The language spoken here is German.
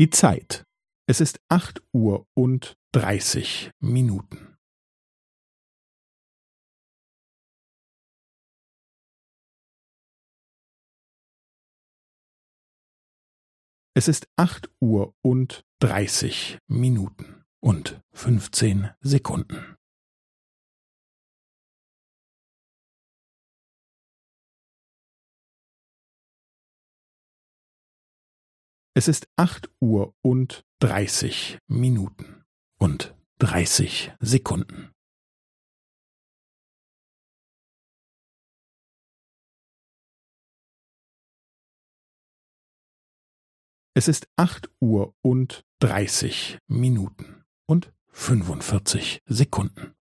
Die Zeit. Es ist acht Uhr und dreißig Minuten. Es ist acht Uhr und dreißig Minuten und fünfzehn Sekunden. Es ist acht Uhr und dreißig Minuten und dreißig Sekunden. Es ist acht Uhr und dreißig Minuten und fünfundvierzig Sekunden.